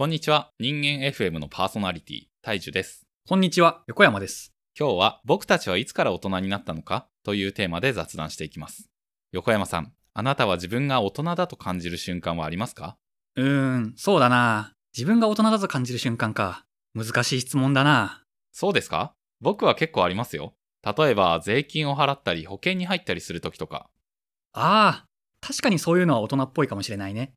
こんにちは。人間 FM のパーソナリティ、大樹です。こんにちは、横山です。今日は僕たちはいつから大人になったのか？というテーマで雑談していきます。横山さん、あなたは自分が大人だと感じる瞬間はありますか？うーん、そうだな。自分が大人だと感じる瞬間か。難しい質問だな。そうですか？僕は結構ありますよ。例えば、税金を払ったり保険に入ったりするときとか。ああ、確かにそういうのは大人っぽいかもしれないね。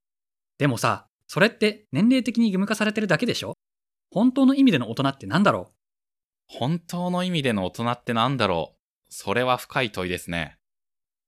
でもさ、それって年齢的に義務化されてるだけでしょ？本当の意味での大人って何だろ本当の意味での大人って何だろう？それは深い問いですね。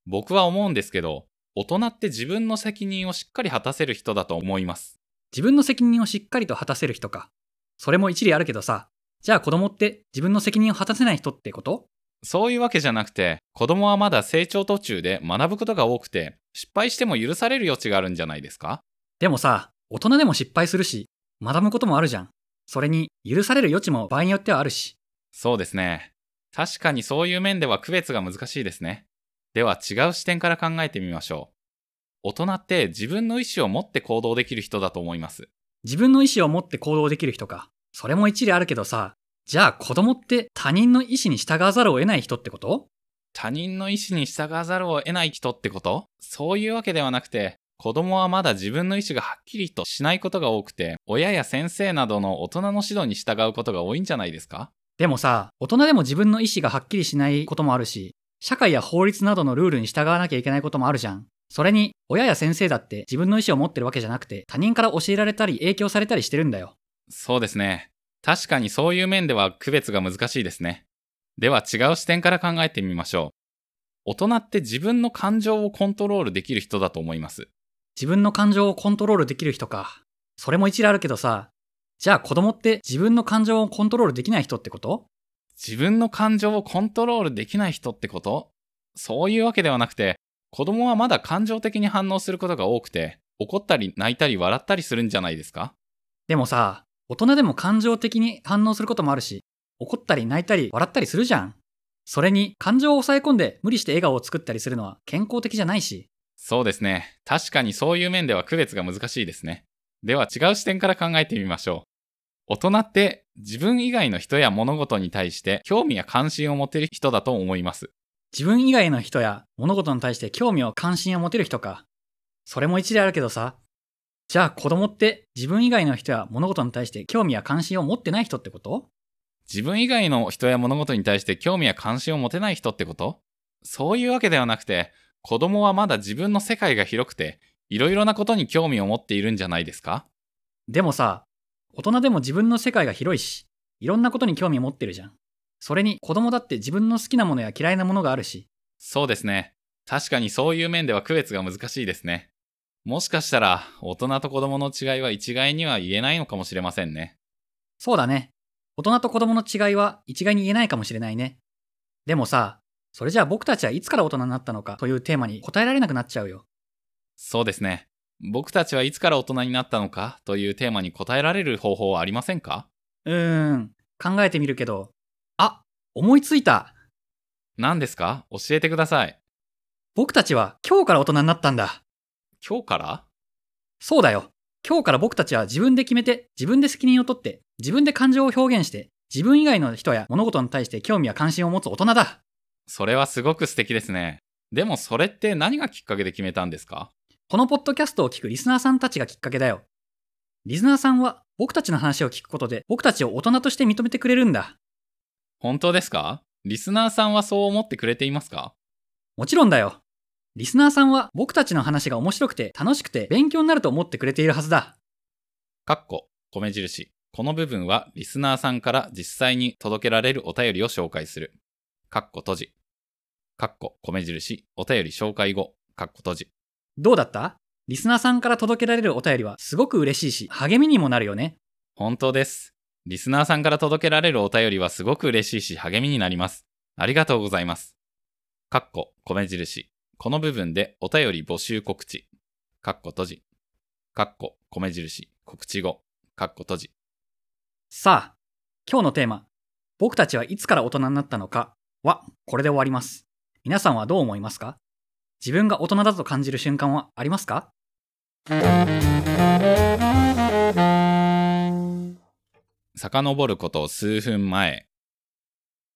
僕は思うんですけど、大人って自分の責任をしっかり果たせる人だと思います。自分の責任をしっかりと果たせる人か。それも一理あるけどさ、じゃあ子供って自分の責任を果たせない人ってこと？そういうわけじゃなくて、子供はまだ成長途中で学ぶことが多くて、失敗しても許される余地があるんじゃないですか？でもさ、大人でも失敗するし、学ぶこともあるじゃん。それに、許される余地も場合によってはあるし。そうですね。確かにそういう面では区別が難しいですね。では違う視点から考えてみましょう。大人って自分の意思を持って行動できる人だと思います。自分の意思を持って行動できる人か。それも一理あるけどさ、じゃあ子供って他人の意思に従わざるを得ない人ってこと？他人の意思に従わざるを得ない人ってこと？そういうわけではなくて、子供はまだ自分の意思がはっきりとしないことが多くて、親や先生などの大人の指導に従うことが多いんじゃないですか？でもさ、大人でも自分の意思がはっきりしないこともあるし、社会や法律などのルールに従わなきゃいけないこともあるじゃん。それに、親や先生だって自分の意思を持ってるわけじゃなくて、他人から教えられたり影響されたりしてるんだよ。そうですね。確かにそういう面では区別が難しいですね。では違う視点から考えてみましょう。大人って自分の感情をコントロールできる人だと思います。自分の感情をコントロールできる人か。それも一理あるけどさ、じゃあ子供って自分の感情をコントロールできない人ってこと？自分の感情をコントロールできない人ってこと？そういうわけではなくて、子供はまだ感情的に反応することが多くて、怒ったり泣いたり笑ったりするんじゃないですか？でもさ、大人でも感情的に反応することもあるし、怒ったり泣いたり笑ったりするじゃん。それに感情を抑え込んで無理して笑顔を作ったりするのは健康的じゃないし。そうですね。確かにそういう面では区別が難しいですね。では違う視点から考えてみましょう。大人って自分以外の人や物事に対して興味や関心を持てる人だと思います。自分以外の人や物事に対して興味を関心を持てる人か。それも一理あるけどさ。じゃあ子供って自分以外の人や物事に対して興味や関心を持ってない人ってこと？自分以外の人や物事に対して興味や関心を持てない人ってこと？そういうわけではなくて、子供はまだ自分の世界が広くて、いろいろなことに興味を持っているんじゃないですか？でもさ、大人でも自分の世界が広いし、いろんなことに興味を持ってるじゃん。それに子供だって自分の好きなものや嫌いなものがあるし。そうですね。確かにそういう面では区別が難しいですね。もしかしたら、大人と子供の違いは一概には言えないのかもしれませんね。そうだね。大人と子供の違いは一概に言えないかもしれないね。でもさ、それじゃあ僕たちはいつから大人になったのかというテーマに答えられなくなっちゃうよ。そうですね。僕たちはいつから大人になったのかというテーマに答えられる方法はありませんか？うーん、考えてみるけど。あ、思いついた。何ですか？教えてください。僕たちは今日から大人になったんだ。今日から？そうだよ。今日から僕たちは自分で決めて、自分で責任を取って、自分で感情を表現して、自分以外の人や物事に対して興味や関心を持つ大人だ。それはすごく素敵ですね。でもそれって何がきっかけで決めたんですか？このポッドキャストを聞くリスナーさんたちがきっかけだよ。リスナーさんは僕たちの話を聞くことで僕たちを大人として認めてくれるんだ。本当ですか？リスナーさんはそう思ってくれていますか？もちろんだよ。リスナーさんは僕たちの話が面白くて楽しくて勉強になると思ってくれているはずだ。かっこ、米印。この部分はリスナーさんから実際に届けられるお便りを紹介する。かっこ閉じ。かっこ、米印。お便り紹介後。かっこ閉じ。どうだった？リスナーさんから届けられるお便りはすごく嬉しいし励みにもなるよね。本当です。リスナーさんから届けられるお便りはすごく嬉しいし励みになります。ありがとうございます。かっこ、米印。この部分でお便り募集告知。かっこ閉じ。かっこ、米印。告知後。かっこ閉じ。さあ、今日のテーマ、僕たちはいつから大人になったのかはこれで終わります。皆さんはどう思いますか？自分が大人だと感じる瞬間はありますか？遡ること数分前、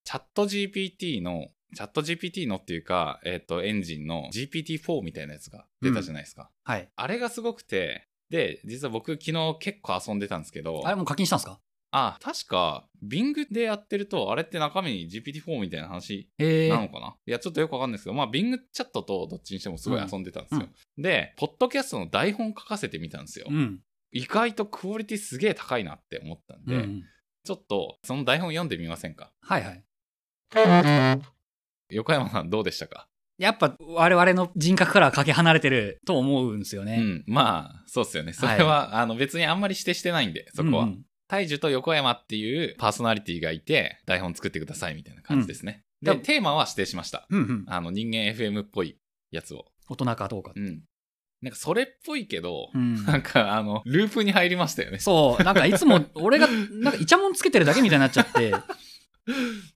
チャット GPT の、チャット GPT のっていうか、えっ、と、エンジンの GPT-4 みたいなやつが出たじゃないですか。はい。あれがすごくて、で、実は僕昨日結構遊んでたんですけど、あれもう課金したんですか？あ、確か、Bing でやってると、あれって中身に GPT-4 みたいな話なのかな、いや、ちょっとよくわかんないですけど、まあ、Bing チャットとどっちにしてもすごい遊んでたんですよ。で、ポッドキャストの台本書かせてみたんですよ。うん。意外とクオリティすげえ高いなって思ったんで、うんうんちょっとその台本読んでみませんか？はいはい。横山さんどうでしたか、やっぱ我々の人格からはかけ離れてると思うんですよね。うん。まあ、そうっすよね。それは、あの別にあんまり指定してないんで、そこは。うんうん大樹と横山っていうパーソナリティがいて、台本作ってくださいみたいな感じですね。で、うんでテーマは指定しました。うんうん。あの、人間 FM っぽいやつを。大人かどうか。うん。なんか、それっぽいけど、うんなんか、あの、ループに入りましたよね。そう、なんかいつも 俺が、なんかイチャモンつけてるだけみたいになっちゃって、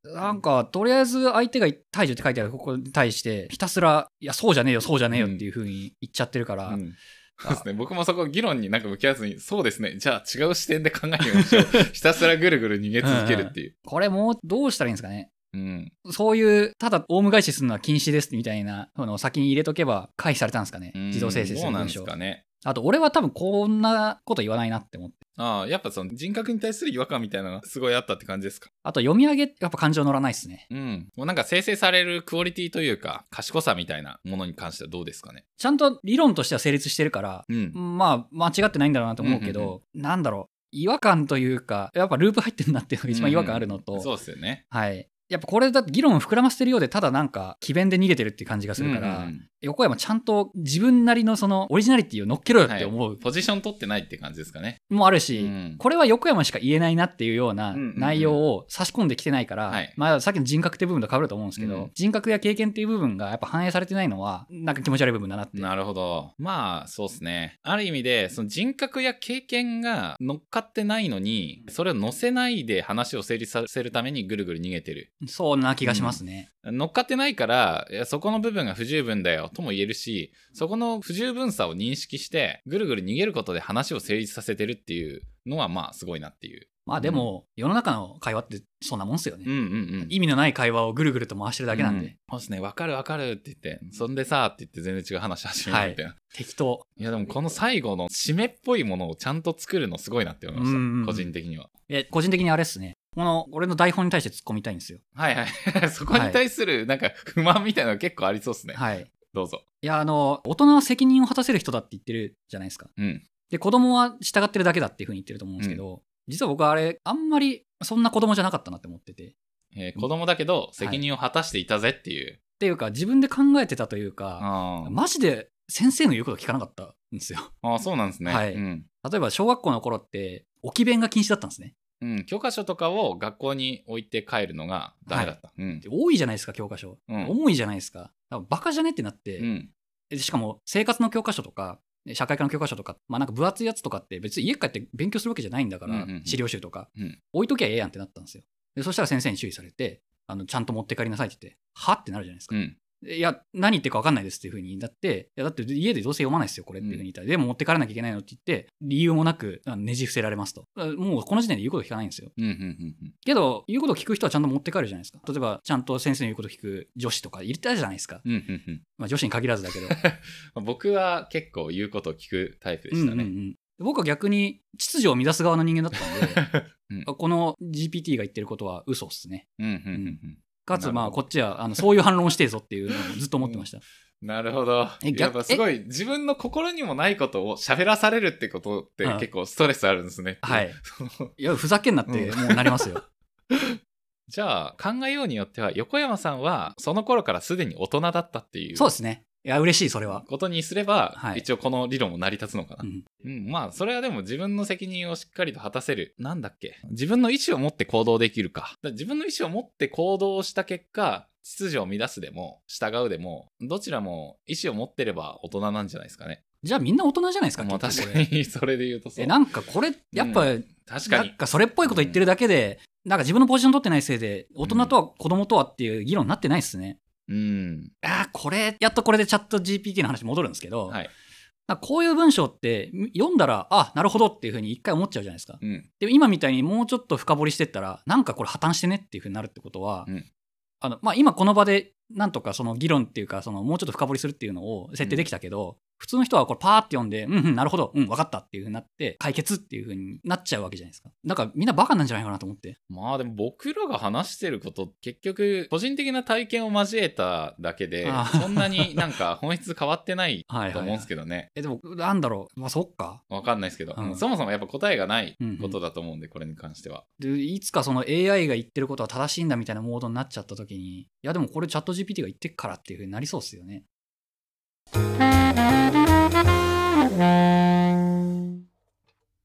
なんかとりあえず相手が大樹って書いてあるここに対して、ひたすら、いや、そうじゃねえよ、そうじゃねえよっていう風に言っちゃってるから、うんそうですね。僕もそこ議論になんか向き合わずに、そうですね。じゃあ違う視点で考えてみましょう。ひたすらぐるぐる逃げ続けるっていう。これもうどうしたらいいんですかね。うん。そういう、ただ、オウム返しするのは禁止ですみたいなのを先に入れとけば回避されたんですかね。うん自動生成すどうなんでする文章。かね。あと、俺は多分こんなこと言わないなって思って。ああ、やっぱその人格に対する違和感みたいなのがすごいあったって感じですか？あと、読み上げ、やっぱ感情乗らないっすね。うん。もうなんか生成されるクオリティというか、賢さみたいなものに関してはどうですかね？ちゃんと理論としては成立してるから、うん。まあ、間違ってないんだろうなと思うけど、なんだろう、違和感というか、やっぱループ入ってるなっていうのが一番違和感あるのと、そうですよね。はい。やっぱこれだと議論を膨らませてるようで、ただなんか、詭弁で逃げてるっていう感じがするから、うんうん横山ちゃんと自分なりのそのオリジナリティを乗っけろよって思うポジション取ってないって感じですかね。もあるし、うんこれは横山しか言えないなっていうようなうんうんうん内容を差し込んできてないから、はいまあさっきの人格って部分と被ると思うんですけど、うん人格や経験っていう部分がやっぱ反映されてないのは、なんか気持ち悪い部分だなって。なるほど。まあ、そうですね。ある意味で、その人格や経験が乗っかってないのに、それを乗せないで話を成立させるためにぐるぐる逃げてる。そうな気がしますね。乗っかってないから、いやそこの部分が不十分だよとも言えるし、そこの不十分さを認識して、ぐるぐる逃げることで話を成立させてるっていうのは、まあ、すごいなっていう。まあでも、世の中の会話ってそんなもんっすよね。うんうんうん。意味のない会話をぐるぐると回してるだけなんで、うそうですね、わかるわかるって言って、そんでさって言って全然違う話始めるみたいな。適当。い、やでもこの最後の締めっぽいものをちゃんと作るのすごいなって思いました。うんうんうん個人的には。え、個人的にあれっすね。この、俺の台本に対して突っ込みたいんですよ。はいはい。そこに対するなんか不満みたいなの結構ありそうですね。はい。どうぞ。いや、あの、大人は責任を果たせる人だって言ってるじゃないですか。うん。で、子供は従ってるだけだっていうふうに言ってると思うんですけど、実は僕はあれ、あんまりそんな子供じゃなかったなって思ってて。えー子供だけど責任を果たしていたぜっていう。っていうか、自分で考えてたというか、マジで先生の言うこと聞かなかったんですよ。あー、そうなんですね。はいうん。例えば、小学校の頃って、置き弁が禁止だったんですね。うん、教科書とかを学校に置いて帰るのがダメだった。うんで。多いじゃないですか、教科書。うん重いじゃないですか。だからバカじゃねってなって、うん。でしかも生活の教科書とか、社会科の教科書とか、まあなんか分厚いやつとかって別に家帰って勉強するわけじゃないんだから、うんうんうん資料集とか、うん置いときゃええやんってなったんですよ。で、そしたら先生に注意されて、あの、ちゃんと持って帰りなさいって言って、はってなるじゃないですか。いや、何言ってるか分かんないですっていうふうになって、いや、だって家でどうせ読まないですよ、これっていうふうに言ったら、でも持って帰らなきゃいけないのって言って、理由もなくねじ伏せられますと。あもうこの時点で言うこと聞かないんですよ。うん。うん。うん。けど、言うこと聞く人はちゃんと持って帰るじゃないですか。例えば、ちゃんと先生の言うこと聞く女子とかいたじゃないですか。うん。うん。うん。まあ女子に限らずだけど。うん。僕は結構言うことを聞くタイプでしたね。うんうんうん僕は逆に秩序を乱す側の人間だったんで、うんこの GPT が言ってることは嘘っすね。うん。うん。うん。かつ、まあ、こっちはあのそういう反論をしてえぞっていうのをずっと思ってました。なるほど。やっぱすごい自分の心にもないことを喋らされるってことってうん結構ストレスあるんですね。はい。いや、ふざけんなってうんもうなりますよ。じゃあ考えようによっては横山さんはその頃からすでに大人だったっていうそうですね。いや、嬉しい、それは。ことにすれば、はい一応この理論も成り立つのかなう。んうん、まあそれはでも自分の責任をしっかりと果たせる。なんだっけ自分の意思を持って行動できるか。だから自分の意思を持って行動した結果、秩序を乱すでも、従うでも、どちらも意思を持ってれば大人なんじゃないですかね。じゃあみんな大人じゃないですか、まあ結局これ確かにそれで言うとそう。え、なんかこれ、やっぱ、確かになん。かそれっぽいこと言ってるだけで、なんか自分のポジション取ってないせいで、大人とは子供とはっていう議論になってないっすね。うん。あーこれ、やっとこれでチャット GPT の話戻るんですけど、はい。こういう文章って読んだら、あ、なるほどっていうふうに一回思っちゃうじゃないですか。うん。でも今みたいにもうちょっと深掘りしてったら、なんかこれ破綻してねっていうふうになるってことは、うんあの、まあ、今この場でなんとかその議論っていうか、そのもうちょっと深掘りするっていうのを設定できたけど、普通の人はこれパーって読んで、うんうん、なるほど、うん、分かったっていうふうになって、解決っていうふうになっちゃうわけじゃないですか。だからみんなバカなんじゃないかなと思って。まあでも僕らが話してること、結局、個人的な体験を交えただけでそんなになんか本質変わってないはいはい、と思うんですけどね。え、でも、なんだろう。まあ、そっか。わかんないですけど、うんそもそもやっぱ答えがないうんうんことだと思うんで、これに関しては。で、いつかその AI が言ってることは正しいんだみたいなモードになっちゃった時に、いやでもこれチャット GPT が言ってっからっていう風になりそうっすよね。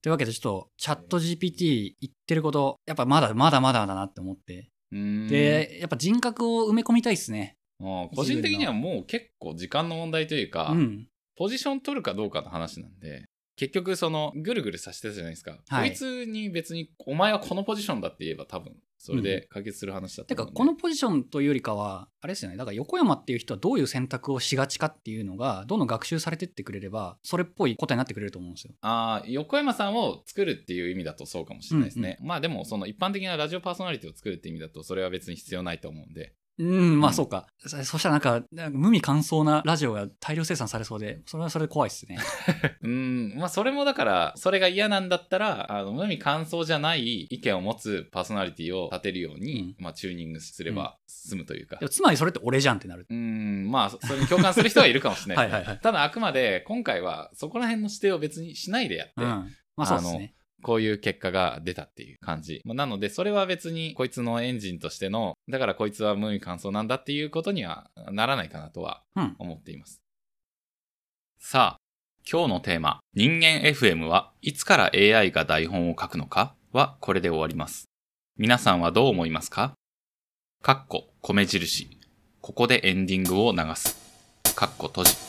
というわけでちょっとチャット GPT 言ってること、やっぱまだまだまだだなって思って。で、やっぱ人格を埋め込みたいっすね。個人的にはもう結構時間の問題というか、うん。ポジション取るかどうかの話なんで、結局そのぐるぐるさせてたじゃないですか。はいこいつに別にお前はこのポジションだって言えば多分それで解決する話だと思うんで、てか、このポジションというよりかは、あれですよね。だから横山っていう人はどういう選択をしがちかっていうのが、どんどん学習されてってくれれば、それっぽい答えになってくれると思うんですよ。ああ、横山さんを作るっていう意味だとそうかもしれないですね。まあでも、その一般的なラジオパーソナリティを作るって意味だと、それは別に必要ないと思うんで。うん、まうんあそうか。そそしたらなんか、なんか無味乾燥なラジオが大量生産されそうで、それはそれで怖いっすね。うーん、まあそれもだから、それが嫌なんだったら、あの、無味乾燥じゃない意見を持つパーソナリティを立てるように、まあチューニングすれば済むというか。でもつまりそれって俺じゃんってなる。うーん、まあ、そそれに共感する人はいるかもしれないですね。はいはいはいただ、あくまで、今回は、そこら辺の指定を別にしないでやって、うん。まあそうですね。こういう結果が出たっていう感じ。まあなので、それは別に、こいつのエンジンとしての、だからこいつは無味乾燥なんだっていうことにはならないかなとはうん。思っています。さあ、今日のテーマ、人間 FM はいつから AI が台本を書くのかはこれで終わります。皆さんはどう思いますか？かっこ、米印。ここでエンディングを流す。かっこ閉じ。